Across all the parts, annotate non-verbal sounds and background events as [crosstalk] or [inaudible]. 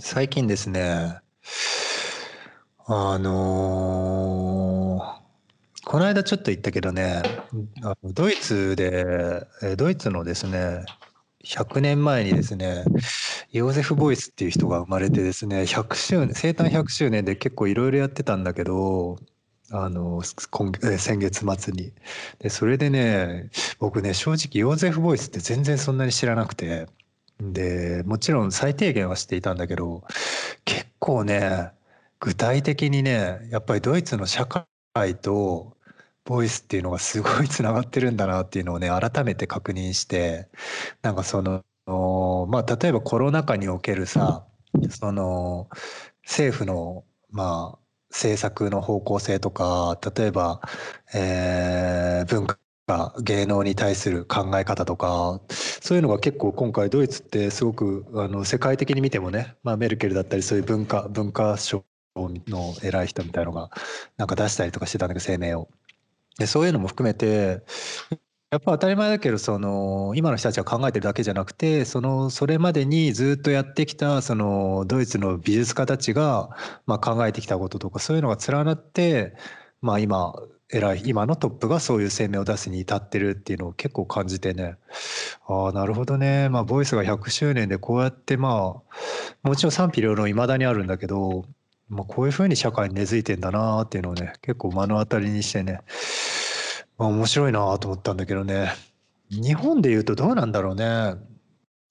最近ですね、あのーこの間ちょっと言ったけどね、ドイツで、えドイツのですね、100年前にですね、ヨーゼフ・ボイスっていう人が生まれてですね、100周年、生誕100周年で結構いろいろやってたんだけど、あの、今え先月末に。で、それでね、僕ね、正直ヨーゼフ・ボイスって全然そんなに知らなくて、で、もちろん最低限は知っていたんだけど、結構ね、具体的にね、やっぱりドイツの社会とボイスっていうのがすごいつながってるんだなっていうのをね、改めて確認して、なんかその、まあ、例えばコロナ禍におけるさ、その、政府の、まあ、政策の方向性とか、例えば、えー文化、芸能に対する考え方とか、そういうのが結構今回ドイツってすごくあの世界的に見てもね、まあ、メルケルだったりそういう文化文化省の偉い人みたいのがなんか出したりとかしてたんだけど声明を。でそういうのも含めてやっぱ当たり前だけどその今の人たちが考えてるだけじゃなくてそのそれまでにずっとやってきたそのドイツの美術家たちがまあ考えてきたこととかそういうのが連なってまあ今偉い。今のトップがそういう声明を出すに至ってるっていうのを結構感じてね。ああなるほどね。まあボイスが100周年でこうやってまあもちろん賛否両論いまだにあるんだけど、まあ、こういうふうに社会に根付いてんだなっていうのをね結構目の当たりにしてね、まあ、面白いなと思ったんだけどね。日本で言うとどうなんだろうね。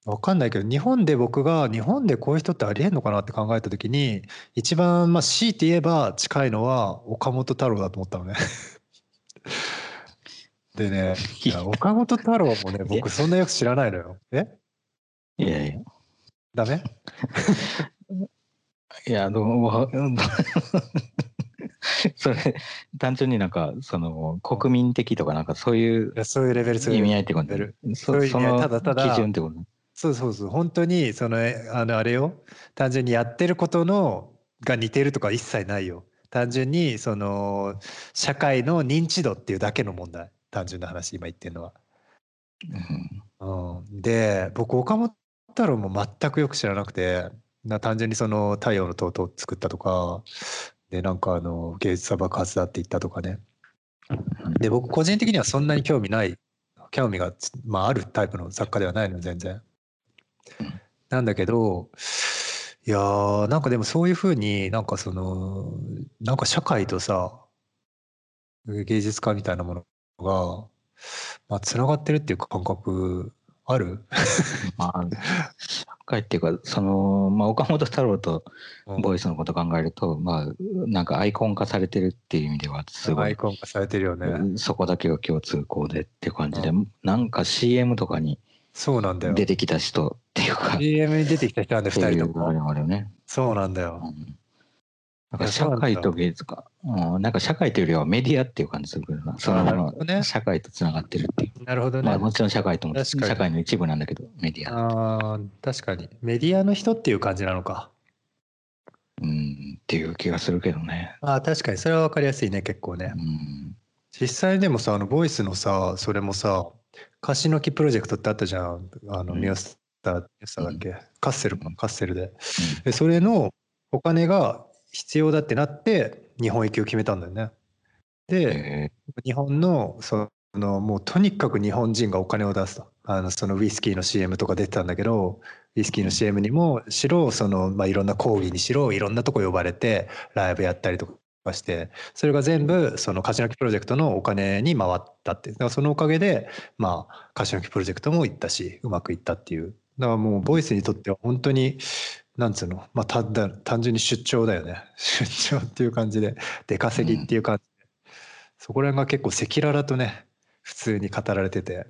わかんないけど日本で僕が日本でこういう人ってありえんのかなって考えた時に一番まあ強いて言えば近いのは岡本太郎だと思ったのね。[laughs] でね [laughs] いや。岡本太郎もね僕そんなよく知らないのよ。え？いやいや。ダメ？[laughs] いや、どうも、それ、単純になんか、その、国民的とかなんかそういうそういうレベルそういう意味合いってことそそういうそのただただ基準ってことそうそうそう。本当にそのえあのあれよ。単純にやってることのが似てるとか一切ないよ。単純にその社会の認知度っていうだけの問題。単純な話今言ってるのは。うん。うん、で僕岡本太郎も全くよく知らなくて。な単純にその「太陽の塔」を作ったとか。でなんかあの芸術は爆発だって言ったとかね。で僕個人的にはそんなに興味ない。興味がつ、まあ、あるタイプの作家ではないの全然。うん。なんだけどいやーなんかでもそういうふうになんかそのなんか社会とさ芸術家みたいなものが、まあ、つながってるっていう感覚ある？まあ、社会っていうか、その、まあ、岡本太郎とうん。ボイスのこと考えると、まあ、なんかアイコン化されてるっていう意味では、すごい、アイコン化されてるよね。そこだけが共通項でっていう感じでう、なんか CM とかにそうなんだよ。出てきた人っていうか、CM に出てきた人なんで2っていうあれ人とも。もあるよね。そうなんだよ。うんなんか社会と芸術家、うん、なんか社会というよりはメディアっていう感じするけどな、その社会とつながってるっていう。なるほどね。まあもちろん社会とも、社会の一部なんだけど、メディア。あー確かに。メディアの人っていう感じなのか。うん、っていう気がするけどね。あー確かに。それは分かりやすいね、結構ねう。ん。実際でもさ、あの、ボイスのさ、それもさ、貸し抜きプロジェクトってあったじゃん。あの、うん。ニュースター、ニュースターだっけ、カッセルかうん。カッセルで。で、それのお金が必要だってなって、日本行きを決めたんだよね。で、え。日本のそのもうとにかく日本人がお金を出すと。あのそのウイスキーの CM とか出てたんだけどウイスキーの CM にもしろその、まあ、いろんな講義にしろいろんなとこ呼ばれてライブやったりとかしてそれが全部その貸し抜きプロジェクトのお金に回ったってだからそのおかげでまあ貸し抜きプロジェクトも行ったしうまくいったっていう。だからもうボイスにとっては本当になんつうの、まあ、ただ単純に出張だよね。[laughs] 出張っていう感じで出稼ぎっていう感じで、そこら辺が結構赤裸々とね普通に語られてて。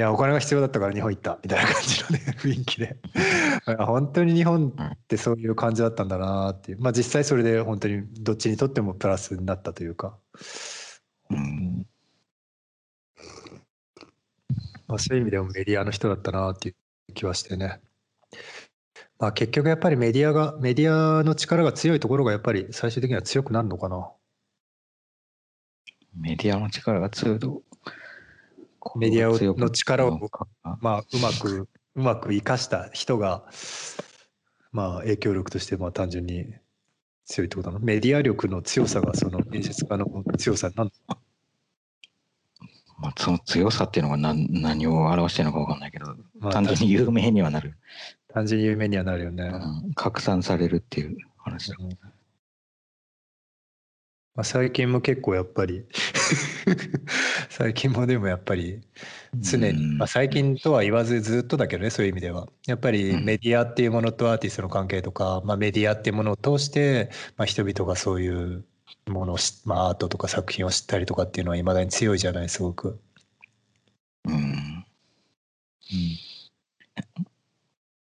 やお金が必要だったから日本行ったみたいな感じのね雰囲気であ本当に日本ってそういう感じだったんだなっていうまあ実際それで本当にどっちにとってもプラスになったというか、うん。まあ、そういう意味でもメディアの人だったなっていう気はしてね。まあ結局やっぱりメディアがメディアの力が強いところがやっぱり最終的には強くなるのかな。メディアの力が強いと。メディアの力をかまあうまくうまく生かした人がまあ影響力としてまあ単純に強いってことなの？メディア力の強さがその演出家の強さなんまあ、その強さっていうのが何何を表してるのか分かんないけど、まあ単純に有名にはなる、単純に有名にはなるよね。うん拡散されるっていう話だ。うんまあ、最近も結構やっぱり [laughs] 最近もでもやっぱり常に、うんまあ、最近とは言わずずっとだけどねそういう意味ではやっぱりうんメディアっていうものとアーティストの関係とか、まあ、メディアっていうものを通して、まあ、人々がそういうものを知、まあ、アートとか作品を知ったりとかっていうのはいまだに強いじゃないすごく。うん。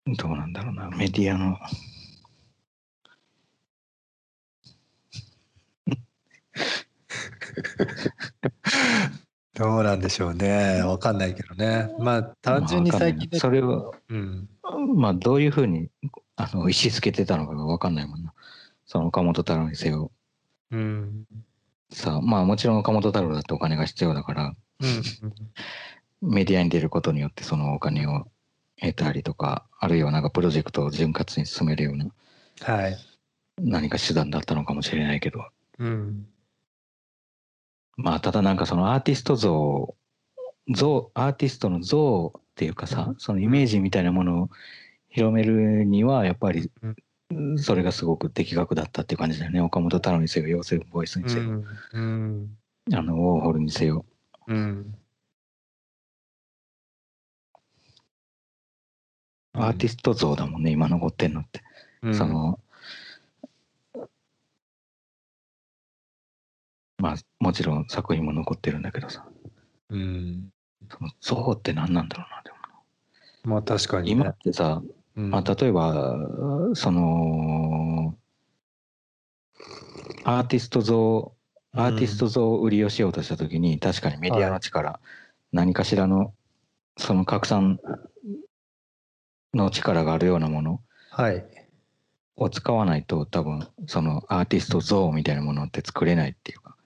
どうなんだろうな、メディアの。[laughs] どうなんでしょうね。わかんないけどね。まあ単純に最近それを、うん。まあ、どういうふうにあの意思づけてたのかが分かんないもんな。その岡本太郎にせよ。うん。さあ、まあもちろん岡本太郎だってお金が必要だから、うん。メディアに出ることによってそのお金を得たりとか、あるいはなんかプロジェクトを潤滑に進めるようなはい。何か手段だったのかもしれないけど、うんまあただなんかそのアーティスト像、像、アーティストの像っていうかさ、そのイメージみたいなものを広めるには、やっぱりそれがすごく的確だったっていう感じだよね。岡本太郎にせよ、ヨーセフ・ボイスにせよ、うん。うん。あの、ウォーホルにせよ。うん。アーティスト像だもんね、今残ってんのって。うん。その、まあ、もちろん作品も残ってるんだけどさ、うん。その像って何なんだろうな、でもな。まあ確かに、ね、今ってさ、うん。まあ、例えば、その、アーティスト像、アーティスト像を売りをしようとしたときに、確かにメディアの力、何かしらの、その拡散の力があるようなものはい。を使わないと、多分、そのアーティスト像みたいなものって作れないっていうか、うん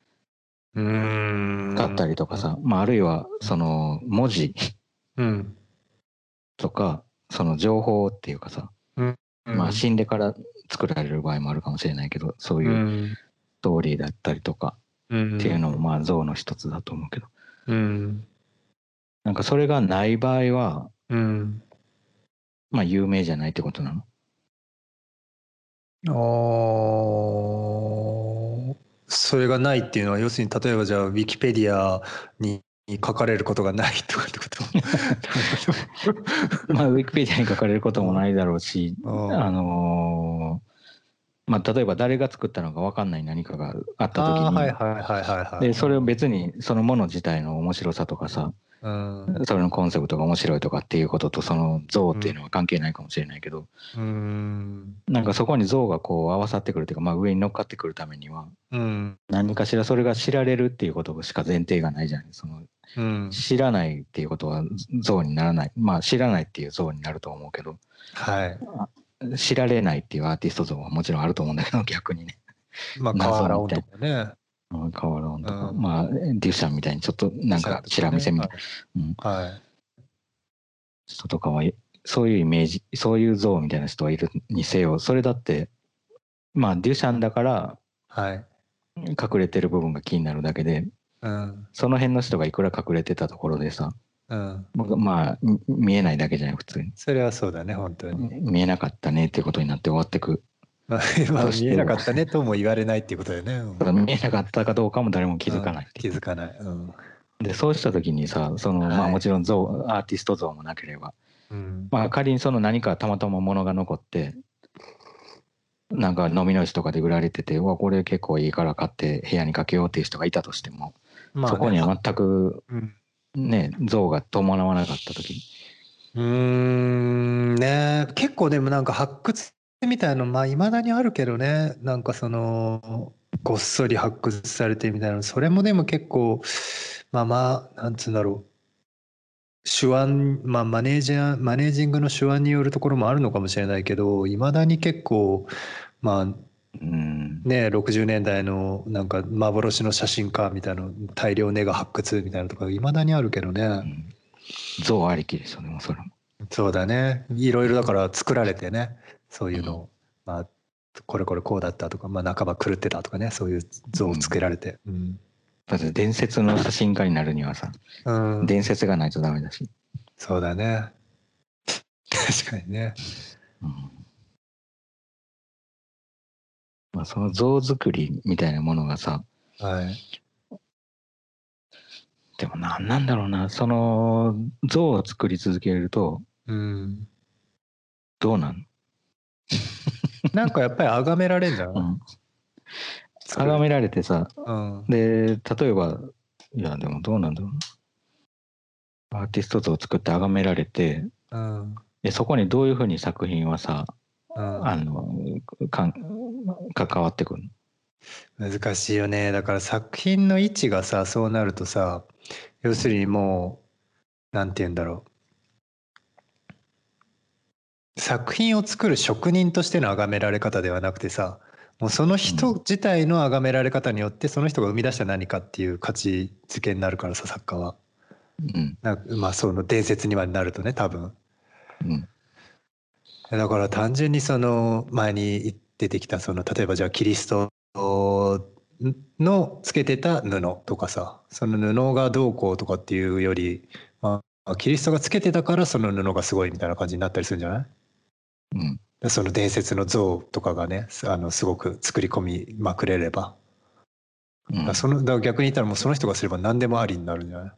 だったりとかさ、まあ、あるいは、その、文字うん。とか、その情報っていうかさ、まあ、死んでから作られる場合もあるかもしれないけど、そういううん。ストーリーだったりとかうん。っていうのもまあ像の一つだと思うけど、うん。なんかそれがない場合は、うん。まあ有名じゃないってことなの？あーそれがないっていうのは要するに例えばじゃあウィキペディアに書かれることがないとかってこと？[laughs] まあウィキペディアに書かれることもないだろうし、うんあのーまあ例えば誰が作ったのか分かんない何かがあった時に、はいはい。でそれを別にそのもの自体の面白さとかさうん。それのコンセプトが面白いとかっていうこととその像っていうのは関係ないかもしれないけど、うん。なんかそこに像がこう合わさってくるっていうか、まあ、上に乗っかってくるためにはうん。何かしらそれが知られるっていうことしか前提がないじゃないそのうん。知らないっていうことは像にならない。まあ知らないっていう像になると思うけど。はい。知られないっていうアーティスト像はもちろんあると思うんだけど逆にね。まあ謎河原音とかねうんカワロンとか、うん。まあデュシャンみたいにちょっとなんかチラ見せみたいな、うん、はい。人とかはそういうイメージそういう像みたいな人はいるにせよ。それだってまあデュシャンだからはい。隠れてる部分が気になるだけでうん。その辺の人がいくら隠れてたところでさうん。僕まあみ見えないだけじゃない普通に。それはそうだね本当に。見えなかったねっていうことになって終わってく [laughs] まあまあ見えなかったねとも言われないっていうことだよね。うん。見えなかったかどうかも誰も気づかない。気づかない。うん。でそうした時にさその、まはい。あもちろん像アーティスト像もなければ。うん。まあ仮にその何かたまたま物が残ってなんか飲みの市とかで売られててうわこれ結構いいから買って部屋にかけようっていう人がいたとしても、まあね。そこには全くうん。ね像が伴わなかった時。うーん。ね結構でもなんか発掘みたいなのまあいまだにあるけどねなんかそのごっそり発掘されてみたいなそれもでも結構まあまあなんつうんだろう手腕まあマネージャーマネージングの手腕によるところもあるのかもしれないけどいまだに結構まあうんね60年代のなんか幻の写真家みたいな大量ネガ発掘みたいなとかいまだにあるけどね。うん像ありきですよねもうそれもそうだね。いろいろだから作られてね。そういうのを、まあこれこれこうだったとか、まあ、半ば狂ってたとかねそういう像をつけられて、うん。だって伝説の写真家になるにはさ、うん。伝説がないとダメだし。そうだね。確かにね。うん。まあ、その像作りみたいなものがさ、はい。でも何なんだろうな、その像を作り続けるとうん。どうなん？なんかやっぱり崇められんじゃん、うん。崇められてさ、うん。で、例えば、いや、でもどうなんだろうな。アーティスト像を作って崇められて、うん。でそこにどういうふうに作品はさ、うん。あの、かん関わってくるの？難しいよね。だから作品の位置がさそうなるとさ要するにもうなんて言うんだろう作品を作る職人としての崇められ方ではなくてさもうその人自体の崇められ方によってその人が生み出した何かっていう価値づけになるからさ作家は。うん。なまあその伝説にはなるとね多分。うん。だから単純にその前に出てきたその例えばじゃあキリストのつけてた布とかさその布がどうこうとかっていうより、まあ、キリストがつけてたからその布がすごいみたいな感じになったりするんじゃない？うん。その伝説の像とかがねあのすごく作り込みまくれれば、うん。そのだ逆に言ったらもうその人がすれば何でもありになるんじゃない？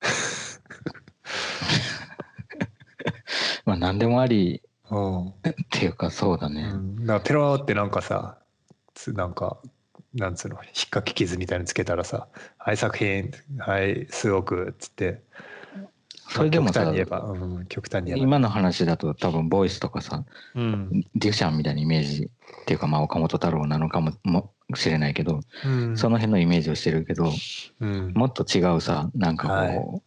[laughs] まあ何でもありうん。っていうかそうだね。うん、だからペローってなんかさつなんかなんつうの？引っかき傷みたいにつけたらさ「はい作品はい数億」っつってそれでもさ極端に言えば、うん、極端に今の話だと多分ボイスとかさ、うん。デュシャンみたいなイメージっていうかまあ岡本太郎なのかももしれないけど、うん。その辺のイメージをしてるけど、うん。もっと違うさ、なんかこう、はい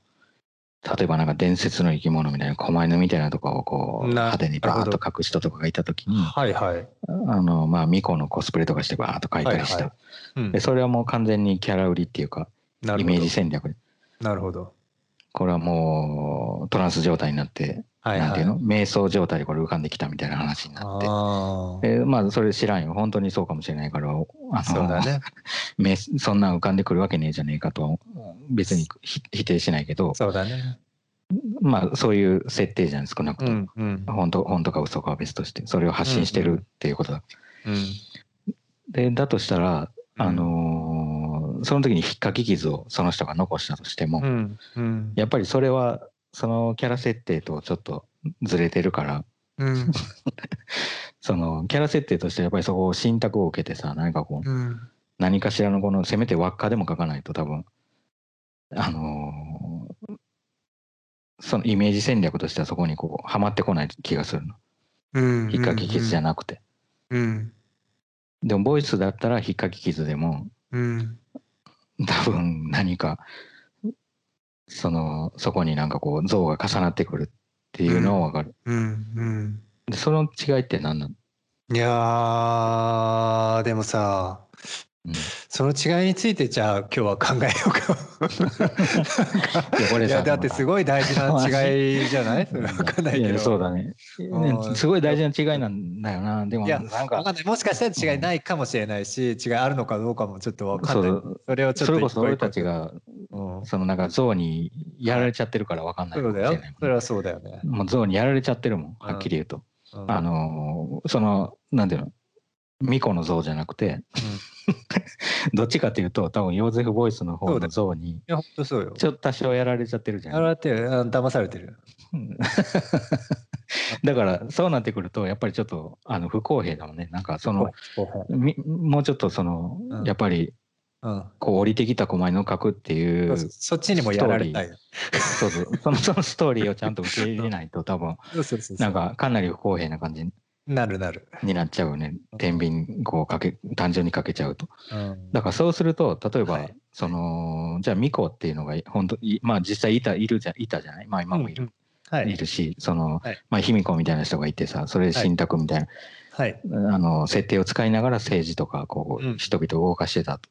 例えばなんか伝説の生き物みたいな狛犬みたいなとかをこうな派手にバーッと描く人とかがいた時に、はいはい、あのまあ巫女のコスプレとかしてバーッと描いたりした。はいはい。うんでそれはもう完全にキャラ売りっていうかイメージ戦略。でなるほどこれはもうトランス状態になって、はいはい。なんていうの？瞑想状態でこれ浮かんできたみたいな話になって。あー。でまあそれ知らんよ。本当にそうかもしれないからあのそうだね。[laughs] めそんなん浮かんでくるわけねえじゃねえかとは別にひ否定しないけどそうだね。まあそういう設定じゃん少なくうとも、んうん。本当本当か嘘かは別としてそれを発信してるっていうことだ、うん。でだとしたら、うん。あのーその時に引っかき傷をその人が残したとしても、うんうん。やっぱりそれはそのキャラ設定とちょっとずれてるからうん。[laughs] そのキャラ設定としてやっぱりそこを信託を受けてさ何かこううん。何かしらのこのせめて輪っかでも書かないと多分あのーそのイメージ戦略としてはそこにこうはまってこない気がするの。うん引っかき傷じゃなくて、うん。でもボイスだったら引っかき傷でもうん多分何かそのそこになんかこう像が重なってくるっていうのは分かる、うんうん。でその違いって何なの、いやーでもさうん、その違いについてじゃあ今日は考えようか。いやだってすごい大事な違いじゃない？わかんないけど。そうだね。うん。ねすごい大事な違いなんだよなでも。いやなんかわかんないもしかしたら違いないかもしれないし違いあるのかどうかもちょっとわかんない。それをちょっとそれこそ俺たち一がそのなんか象にやられちゃってるから分かんないかそうだよ。それはそうだよね。もう象にやられちゃってるもんはっきり言うと、うん。あのーそのなんていうの？巫女の像じゃなくて [laughs] [laughs] どっちかっていうと多分ヨーゼフ・ボイスの方の像にいや本当そうよ。ちょっと多少やられちゃってるじゃん。あらってる。あ騙されてる。う [laughs] んだからそうなってくるとやっぱりちょっとあの不公平だもんね。なんかそのみもうちょっとその、うん。やっぱりうん。こう降りてきた狛犬を描くっていうそっちにもやられたいそうそう。そのそのストーリーをちゃんと受け入れないと多分。[laughs] なんかかなり不公平な感じなるなる。になっちゃうよね天秤こうかけ単純にかけちゃうと。うん。だからそうすると例えば、はい。そのじゃあ巫女っていうのが本当いまあ実際いたいるじゃいたじゃない？まあ今もいる、うんはい。いるしその、はい。まあ卑弥呼みたいな人がいてさそれで信託みたいな、はい。あの設定を使いながら政治とかこう、うん。人々を動かしてたと。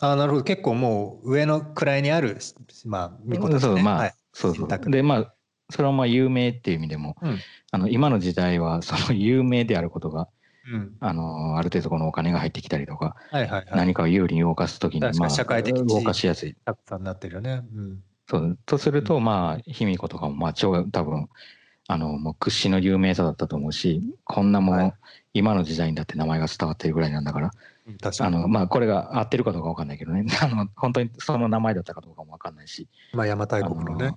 あなるほど。結構もう上の位にあるまあ巫女たちね。そうまあ、はい。そうそう。でまあそれはまあ有名っていう意味でも、うんあの今の時代はその [laughs] 有名であることがうん。あのある程度このお金が入ってきたりとか、はいはいはい。何かを有利に動かすときに、まあ、社会的動かしやすい。たくさんになってるよね。うん。そうとすると、まあ卑弥呼とかもまあ超多分あのもう屈指の有名さだったと思うしこんなもん、はい今の時代にだって名前が伝わってるぐらいなんだから。あのまあこれが合ってるかどうかわかんないけどね [laughs] あの本当にその名前だったかどうかもわかんないし、まあ、邪馬台国のね。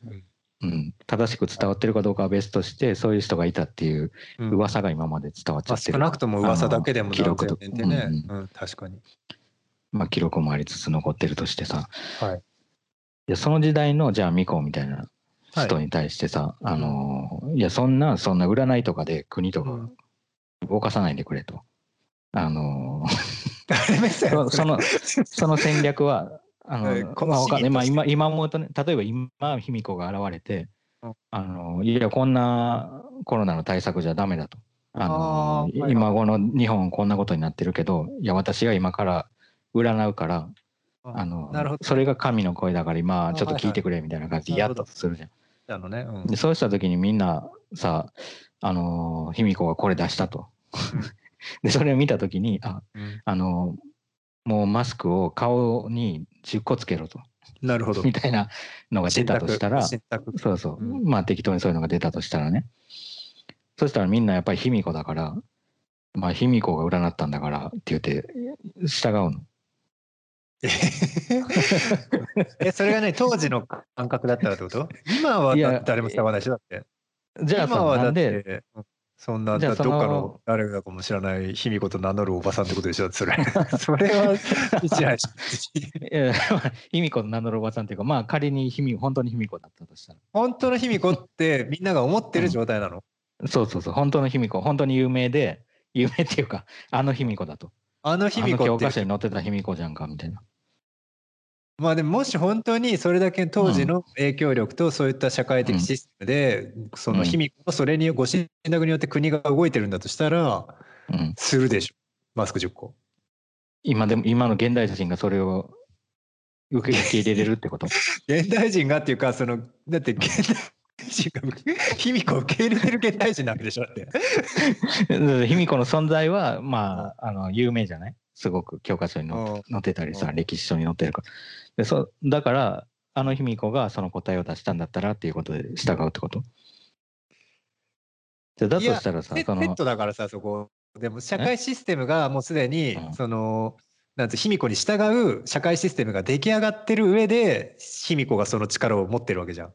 うん、正しく伝わってるかどうかは別としてそういう人がいたっていううん。噂が今まで伝わっちゃまあ、ってる、少なくとも噂だけでも記録と。うん。うん確かに。まあ、記録もありつつ残ってるとしてさ。はい。いやその時代のじゃあ巫女みたいな人に対してさ、あのいやそんなそんな占いとかで国とかうん。動かさないでくれと。あの [laughs] [laughs] そのその戦略はあの、えーこのまあわかんないまあ、市民と今今思うとね例えば今卑弥呼が現れて、うんあのいやこんなコロナの対策じゃダメだと。あのあ今この日本こんなことになってるけどいや私が今から占うからあのなるほど。それが神の声だから今あちょっと聞いてくれみたいな感じでやったとするじゃん。あのね、うんでそうした時にみんなさあの卑弥呼がこれ出したと。[laughs] でそれを見た時にあうんあのもうマスクを顔に10個つけろと。なるほど。みたいなのが出たとしたらそうそう、うん。まあ適当にそういうのが出たとしたらね。そしたらみんなやっぱり卑弥呼だからまあ卑弥呼が占ったんだからって言って従うの。[laughs] え、それがね、当時の感覚だったらってこと？今はだって誰も従わないでしょだって。じゃあさ今はだって、うんそんな、じゃあそのどっかの誰だかも知らない卑弥呼と名乗るおばさんってことでしょそれ。[laughs] それは、知らない。し。いや卑弥呼と名乗るおばさんっていうかまあ仮に卑弥本当に卑弥呼だったとしたら。本当の卑弥呼ってみんなが思ってる状態なの、そうそうそう。本当の卑弥呼本当に有名で有名っていうかあの卑弥呼だと。あの卑あ弥呼って。の教科書に載ってた卑弥呼じゃんかみたいなまあでももし本当にそれだけ当時の影響力とそういった社会的システムで、その卑弥呼のそれにご信託によって国が動いてるんだとしたらうん。するでしょマスク10個今でも今の現代人がそれを受け入れれるってこと？[laughs] 現代人がっていうかそのだって現代人が卑弥呼を受け入れてる現代人なわけでしょ [laughs] だって卑弥呼の存在はまああの有名じゃない？すごく教科書に載ってたりさうん。歴史書に載ってるか。らでそだからあの卑弥呼がその答えを出したんだったらっていうことで従うってこと？じゃあだとしたらさセそのセットだからさそこ。でも社会システムがもうすでにうん。そのなんて卑弥呼に従う社会システムが出来上がってる上で卑弥呼がその力を持ってるわけじゃん。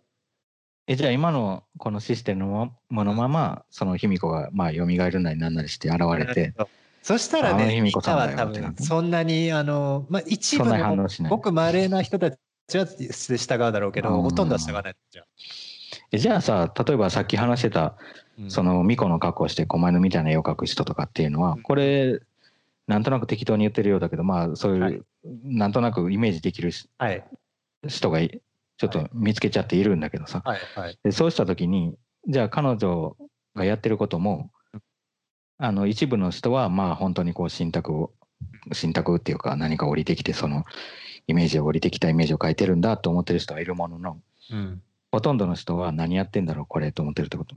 えじゃあ今のこのシステムのものままその卑弥呼がまあ蘇るなりなんなりして現れてそしたらねみんなは多分そんなにあのまあ一部のごく稀な人たちは従うだろうけどうん。ほとんどは従わないじゃん。えじゃあさ例えばさっき話してたうん。その巫女の格好をして狛犬みたいな絵を描く人とかっていうのはうん。これなんとなく適当に言ってるようだけどまあそういう、はい。なんとなくイメージできるしはい。人がいちょっと見つけちゃっているんだけどさ、はいはい。でそうした時にじゃあ彼女がやってることもあの一部の人はまあ本当にこう信託を信託っていうか何か降りてきてそのイメージを降りてきたイメージを描いてるんだと思ってる人がいるもののうん。ほとんどの人は何やってんだろうこれと思ってるってこと？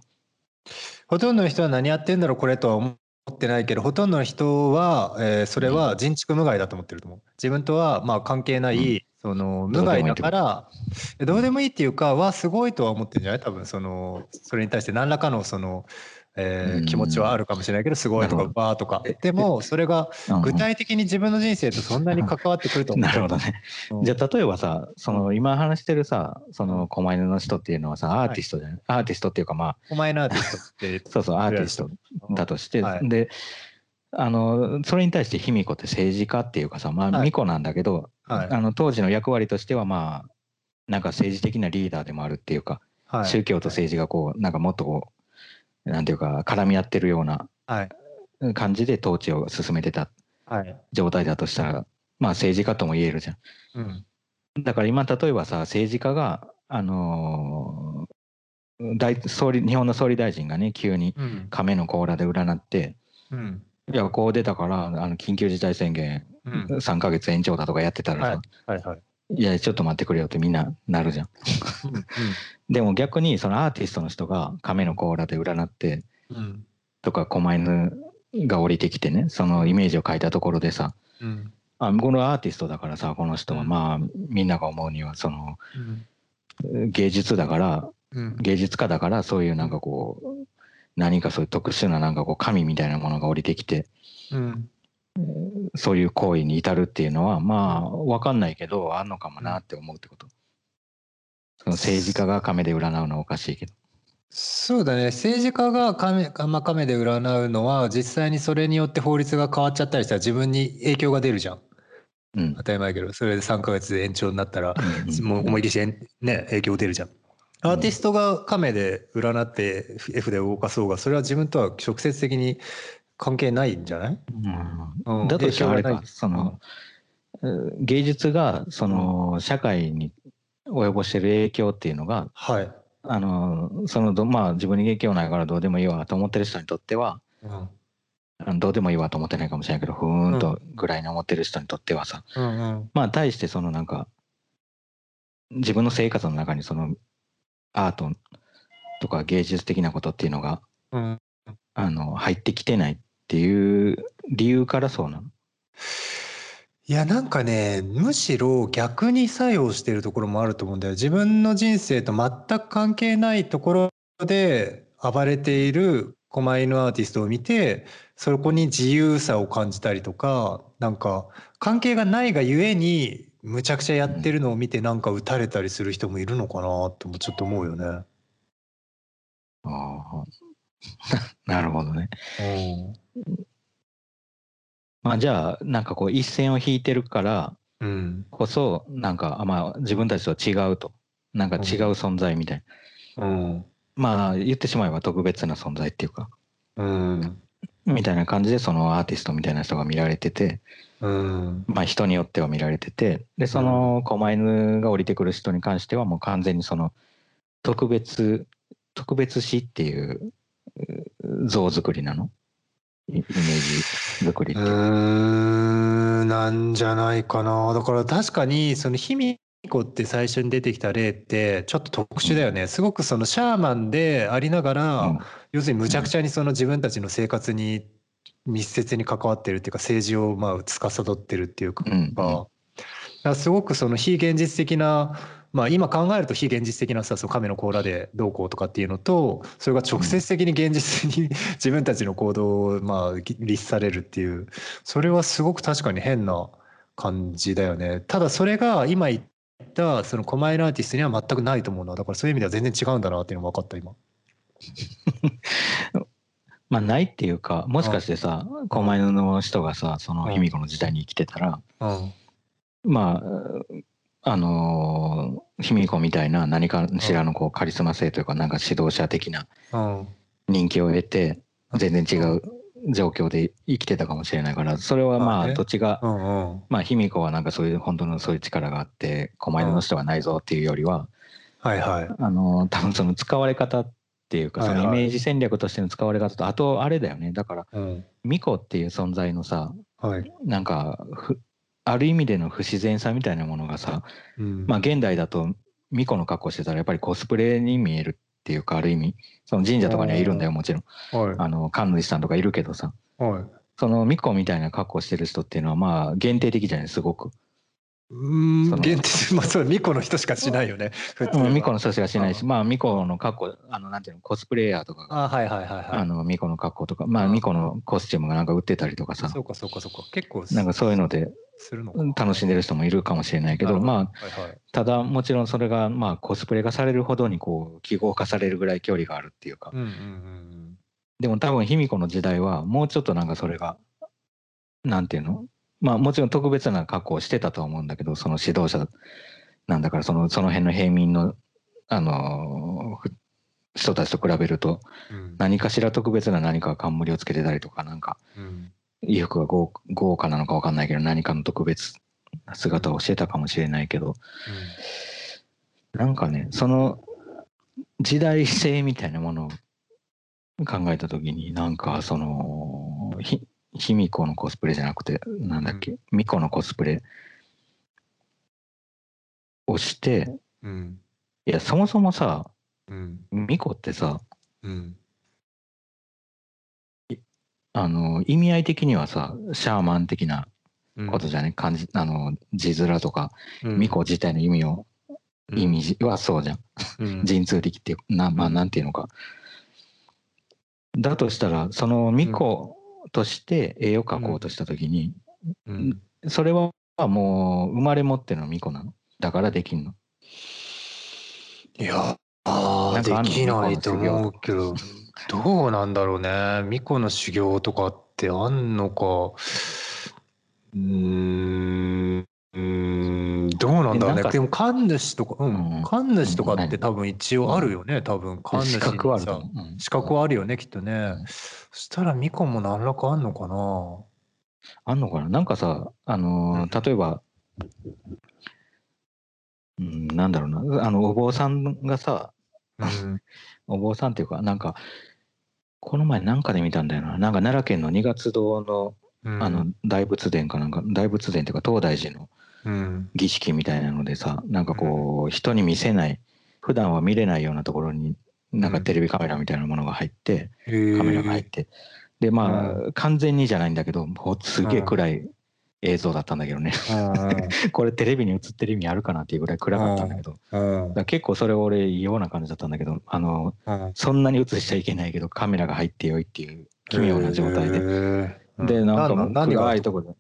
ほとんどの人は何やってんだろうこれとは思ってないけどほとんどの人は、えーそれは人畜無害だと思ってると思う。自分とはまあ関係ない、うん。その無害だからどうでもいいっていうか。はすごいとは思ってるんじゃない？多分そのそれに対して何らかのその、えーうん。気持ちはあるかもしれないけどすごいとかバーとか。えでもそれがうんうん。具体的に自分の人生とそんなに関わってくると思う。[laughs] なるほどね。じゃあ例えばさその今話してるさその狛犬の人っていうのはさアーティストじゃない、アーティストっていうかまあお前のアーティストってそうそう [laughs] アーティストだとして、はい。であのそれに対して卑弥呼って政治家っていうかさまあはい。巫女なんだけど、はい。あの当時の役割としてはまあなんか政治的なリーダーでもあるっていうか、はい。宗教と政治がこうなんかもっとこうなんていうか絡み合ってるようなはい。感じで統治を進めてた。はい。状態だとしたらまあ政治家とも言えるじゃん。うん。だから今例えばさ政治家があのー大総理日本の総理大臣がね急にうん。亀の甲羅で占ってうん。いやこう出たからあの緊急事態宣言うん。3ヶ月延長だとかやってたらさ、はい。はいはいいやちょっと待ってくれよってみんななるじゃん。でも逆にそのアーティストの人が亀の甲羅で占ってうん。とか狛犬が降りてきてねそのイメージを描いたところでさうん。あこのアーティストだからさこの人はうん。まあみんなが思うにはそのうん。芸術だからうん。芸術家だからそういうなんかこう何かそういう特殊ななんかこう神みたいなものが降りてきてうんそういう行為に至るっていうのはまあ分かんないけどあんのかもなって思うってこと。その政治家が亀で占うのはおかしいけど。そうだね。政治家が亀,、まあ、亀で占うのは実際にそれによって法律が変わっちゃったりしたら自分に影響が出るじゃん。うん。当たり前やけどそれで3ヶ月延長になったらうんもう思いっきりね影響出るじゃん。アーティストが亀で占って F で動かそうがそれは自分とは直接的に関係ないんじゃない、うん。うん。だとしたらあれかその、芸術がその社会に及ぼしてる影響っていうのがはい、あのそのどまあ自分に影響ないからどうでもいいわと思ってる人にとってはうん。どうでもいいわと思ってないかもしれないけどふーんとぐらいに思ってる人にとってはさ、うんうん。まあ対してそのなんか自分の生活の中にそのアートとか芸術的なことっていうのがうん。あの入ってきてないっていう理由からそうなの？いやなんかねむしろ逆に作用してるところもあると思うんだよ自分の人生と全く関係ないところで暴れている狛犬アーティストを見てそこに自由さを感じたりとかなんか関係がないがゆえにむちゃくちゃやってるのを見てなんか打たれたりする人もいるのかなってもちょっと思うよね。ああ [laughs] なるほどね。まあじゃあなんかこう一線を引いてるからうん。こそなんかあまあ自分たちと違うと。なんか違う存在みたいな、うん。まあ言ってしまえば特別な存在っていうか。うん。みたいな感じでそのアーティストみたいな人が見られてて。うん。まあ人によっては見られてて。でその狛犬が降りてくる人に関してはもう完全にその特別特別視っていうう像作りなの？イイメージ作りって。うんなんじゃないかな。だから確かにその卑弥呼って最初に出てきた例ってちょっと特殊だよね。すごくそのシャーマンでありながら、うん。要するにむちゃくちゃにその自分たちの生活に密接に関わってるっていうか政治をまあ司ってるっていうか,、うんうん。だからすごくその非現実的なまあ今考えると非現実的なさその亀の甲羅でどうこうとかっていうのとそれが直接的に現実に [laughs] 自分たちの行動をまあ律されるっていうそれはすごく確かに変な感じだよね。ただそれが今言ったその狛犬アーティストには全くないと思うなだからそういう意味では全然違うんだなっていうのが分かった今。[laughs] まあないっていうかもしかしてさ狛犬の人がさそのうん卑弥呼の時代に生きてたらうん。まああのー卑弥呼みたいな何かしらのこうカリスマ性というかなんか指導者的なうん人気を得て全然違う状況で生きてたかもしれないからそれはままあね。あどっちがまあ卑弥呼はなんかそういう本当のそういう力があって狛犬の人はないぞっていうよりははいはい。あのー多分その使われ方っていうかそのイメージ戦略としての使われ方とあとあれだよね。だからうん。巫女っていう存在のさはい。なんかふある意味での不自然さみたいなものがさうん。まあ現代だと巫女の格好してたらやっぱりコスプレに見えるっていうかある意味その神社とかにはいるんだよもちろん。はい。あの神主さんとかいるけどさ。はい。その巫女みたいな格好してる人っていうのはまあ限定的じゃないすごくうーん限定まあそう巫女の人しかしないよね。普通は。うん巫女の人しかしないしまあ巫女の格好あのなんていうのコスプレイヤーとかがあはいはいはいはい。あの巫女の格好とかまあうん巫女のコスチュームがなんか売ってたりとかさ。そうかそうかそうか。結構なんかそういうので楽しんでる人もいるかもしれないけどまあはいはい。ただもちろんそれがまあコスプレがされるほどにこう記号化されるぐらい距離があるっていうか。うんうんうん。でも多分卑弥呼の時代はもうちょっとなんかそれがなんていうのまあもちろん特別な格好をしてたとは思うんだけどその指導者なんだからそのその辺の平民のあのふ人たちと比べるとうん。うん何かしら特別な何か冠をつけてたりとかなんかうん。衣服が豪豪華なのか分かんないけど何かの特別な姿をしてたかもしれないけどなんかねその時代性みたいなものを考えた時になんかそのひ卑弥呼のコスプレじゃなくてなんだっけ巫女のコスプレをして、うん。いや、そもそもさ、うん。巫女ってさ、うん。あの、意味合い的にはさ、シャーマン的なうんことじゃね、漢字、あの、字面とか、うん巫女自体の意味を、意味はそうじゃん。うん [laughs] 神通力ってな、まあ、なんていうのか。だとしたら、その巫女として絵を描こうとしたときに、うん。それはもう生まれ持っての巫女なの？だからできんの？いやあできないと思うけどどうなんだろうね。巫女の修行とかってあんのか。うーんうーんどうなんだろうね。でも神主とかううん。ん神主とかって何多分一応あるよね多分。神主資格はあるとう。うん。資格はあるよねきっとね。そしたら巫女も何らかあんのかな。あんのかな。なんかさ、あのー例えば、うん、なんだろうな、あの、お坊さんがさ、うん。[laughs] お坊さんっていうか、なんか、この前なんかで見たんだよな。なんか奈良県の二月堂の、うん。あの、大仏殿かなんか、大仏殿っていうか、東大寺のうん儀式みたいなのでさ、なんかこう、人に見せない、普段は見れないようなところに、なんかテレビカメラみたいなものが入って、カメラが入って、で、まあ、完全にじゃないんだけど、もうすげえ暗い映像だったんだけどね。[laughs] これテレビに映ってる意味あるかなっていうぐらい暗かったんだけど、結構それ俺異様な感じだったんだけど、あの、うん。そんなに映しちゃいけないけどカメラが入ってよいっていう奇妙な状態で。でで、なんかもう何が暗いところで、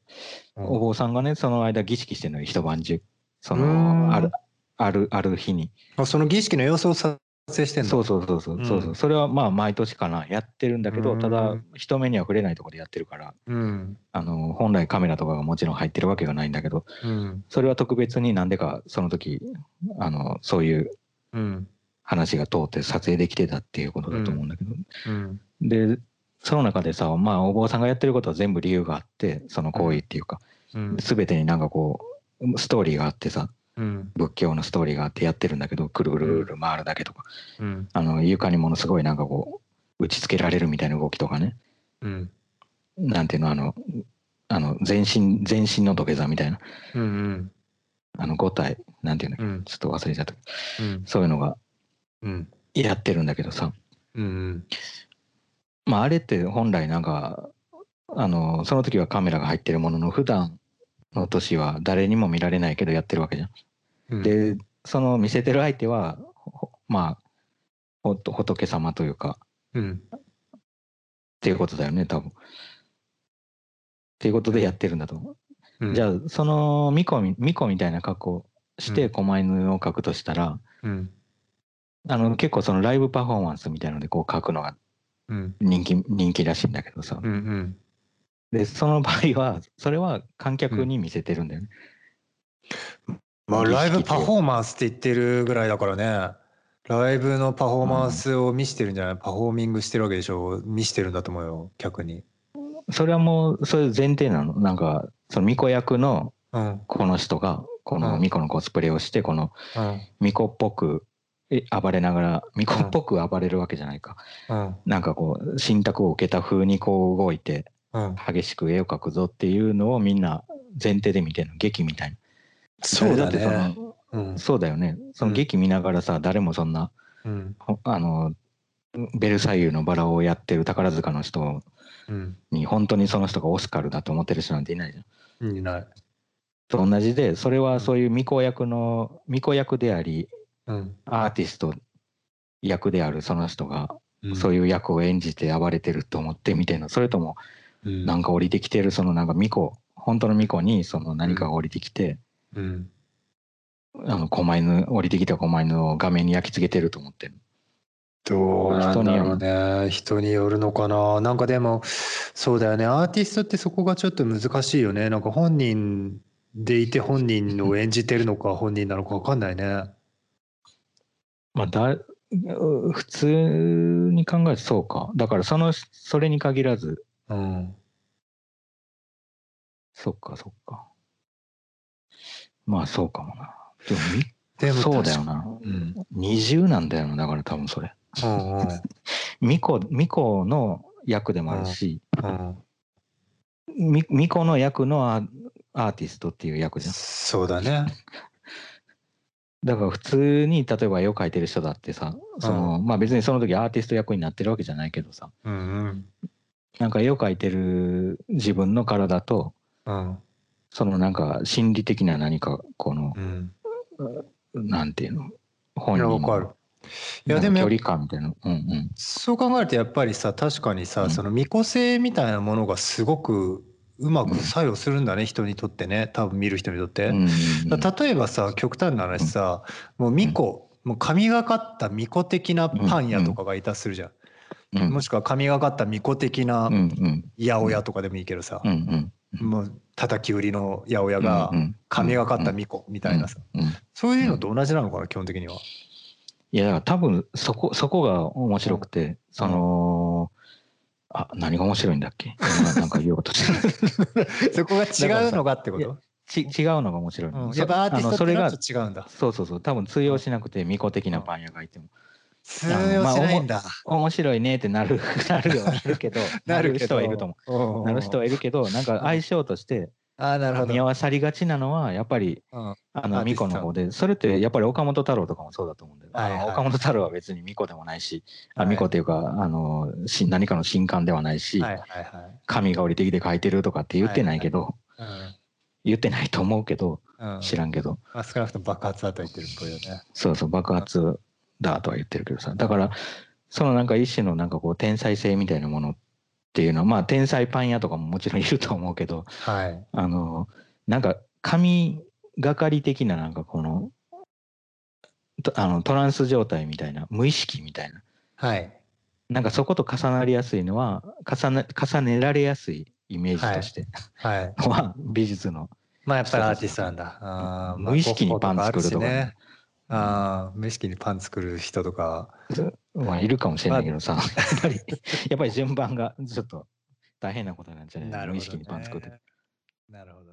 うん。お坊さんがね、その間儀式してるのよ、一晩中。その、ある、ある、ある日に。あその儀式の様子を撮影してんの？そうそうそうそう、そうんそれはまあ毎年かな、やってるんだけど、うん。ただ人目には触れないところでやってるから、うん。あの、本来カメラとかがもちろん入ってるわけがないんだけど、うん。それは特別になんでかその時、あの、そういううん。話が通って撮影できてたっていうことだと思うんだけど、うん。でその中でさまあお坊さんがやってることは全部理由があってその行為っていうか、うん。全てになんかこうストーリーがあってさうん。仏教のストーリーがあってやってるんだけどくるぐるぐる回るだけとか。うん。あの床にものすごいなんかこう打ちつけられるみたいな動きとかね。うん。なんていうのあのあの全身全身の土下座みたいな。うんあの5体なんていうんだっけ、うん。ちょっと忘れちゃったうん。そういうのがうん。やってるんだけどさ。うんまああれって本来なんかあのその時はカメラが入ってるものの普段の年は誰にも見られないけどやってるわけじゃん。うんでその見せてる相手はほまあほ仏様というかうんっていうことだよね多分。っていうことでやってるんだと思う。うんじゃあその巫女み巫女みたいな格好してうん狛犬を描くとしたら、うんあの結構そのライブパフォーマンスみたいのでこう描くのがうん。人気人気らしいんだけどさ、うんうん。でその場合はそれは観客に見せてるんだよね。まあ儀式ライブパフォーマンスって言ってるぐらいだからね。ライブのパフォーマンスを見してるんじゃない？パフォーミングしてるわけでしょ？見してるんだと思うよ客に。それはもうそういう前提なの？なんかその巫女役のうん。この人がこのうん。巫女のコスプレをしてこのうん。巫女っぽくえ暴れながら巫女っぽく暴れるわけじゃないか、うん。なんかこう信託を受けた風にこう動いてうん。激しく絵を描くぞっていうのをみんな前提で見てるの。劇みたいなそうだってそねのうん。そうだよね。その劇見ながらさ誰もそんなうん。ほあのベルサイユのバラをやってる宝塚の人うん。に本当にその人がオスカルだと思ってる人なんていないじゃん。いない。と同じでそれはそういう巫女役の巫女役でありうんアーティスト役であるその人がうん。そういう役を演じて暴れてると思って見てるの。それともうん。なんか降りてきてるそのなんか巫女本当の巫女にその何かが降りてきて、うん。あの狛犬降りてきた狛犬を画面に焼き付けてると思ってるどうなんだろうね。人による。のかな。なんかでもそうだよね。アーティストってそこがちょっと難しいよね。なんか本人でいて本人を演じてるのか本人なのか分かんないねまあだう普通に考えてそうか。だからそのそれに限らず。うん。そっかそっか。まあそうかもな。でもみでもそうだよな。うん。二重なんだよなだから多分それ。うんうん。巫女巫女の役でもあるし、うん。み巫女の役のアアーティストっていう役じゃん。そうだねだから普通に例えば絵を描いてる人だってさその、まあ別にその時アーティスト役になってるわけじゃないけどさうんうんなんか絵を描いてる自分の体とうん。そのなんか心理的な何かこのうん。なんていうの？い本人のいやでも距離感みたいな。うんうん。そう考えるとやっぱりさ確かにさ、うん。その未個性みたいなものがすごくうまく作用するんだね、人にとってね。多分見る人にとって。うんうんだ例えばさ極端な話さ、もう巫女、もう神がかった巫女的なパン屋とかがいたとするじゃん、うん。もしくは神がかった巫女的なうんうん。八百屋とかでもいいけどさ、うんうんもう叩き売りの八百屋が神がかった巫女みたいなさ、うんうんそういうのと同じなのかな基本的には。いや多分そこそこが面白くて、そのあ何が面白いんだっけ？今なんか言おうとして [laughs] そこが違うのがってこと？ち違うのが面白いの、うん。やっぱアーティストと違うんだ。そうそうそう。多分通用しなくて巫女的なパン屋がいても。通用しないんだ。面白いねってなる [laughs] なるよなるけどなる人はいると思思うなる人はいるけどなんか相性としてああなるほど。見合わさりがちなのはやっぱりうん。あの巫女の方でそれってやっぱり岡本太郎とかもそうだと思うんだよ、はいはい。岡本太郎は別に巫女でもないし、あはい巫女っていうかあのし何かの神官ではないし、はいはいはい。神が降りてきて書いてるとかって言ってないけど、うん。言ってないと思うけどうん。知らんけど、まあ、少なくとも爆発だと言ってるっぽいよね。そうそう爆発だとは言ってるけどさ。だからそのなんか一種のなんかこう天才性みたいなものっていうのはまあ天才パン屋とかももちろんいると思うけどはい。あのなんか神がかり的ななんかこのとあのトランス状態みたいな無意識みたいなはい。なんかそこと重なりやすいのは重ね重ねられやすいイメージとしてはい。は [laughs] 美術のまあやっぱりアーティストなんだ。無意識にパン作るとかね。ああ、無意識にパン作る人とか。まあいるかもしれないけどさ、[laughs] やっぱりやっぱり順番がちょっと大変なことになっちゃなるほど、ね。無意識にパン作って。なるほどね。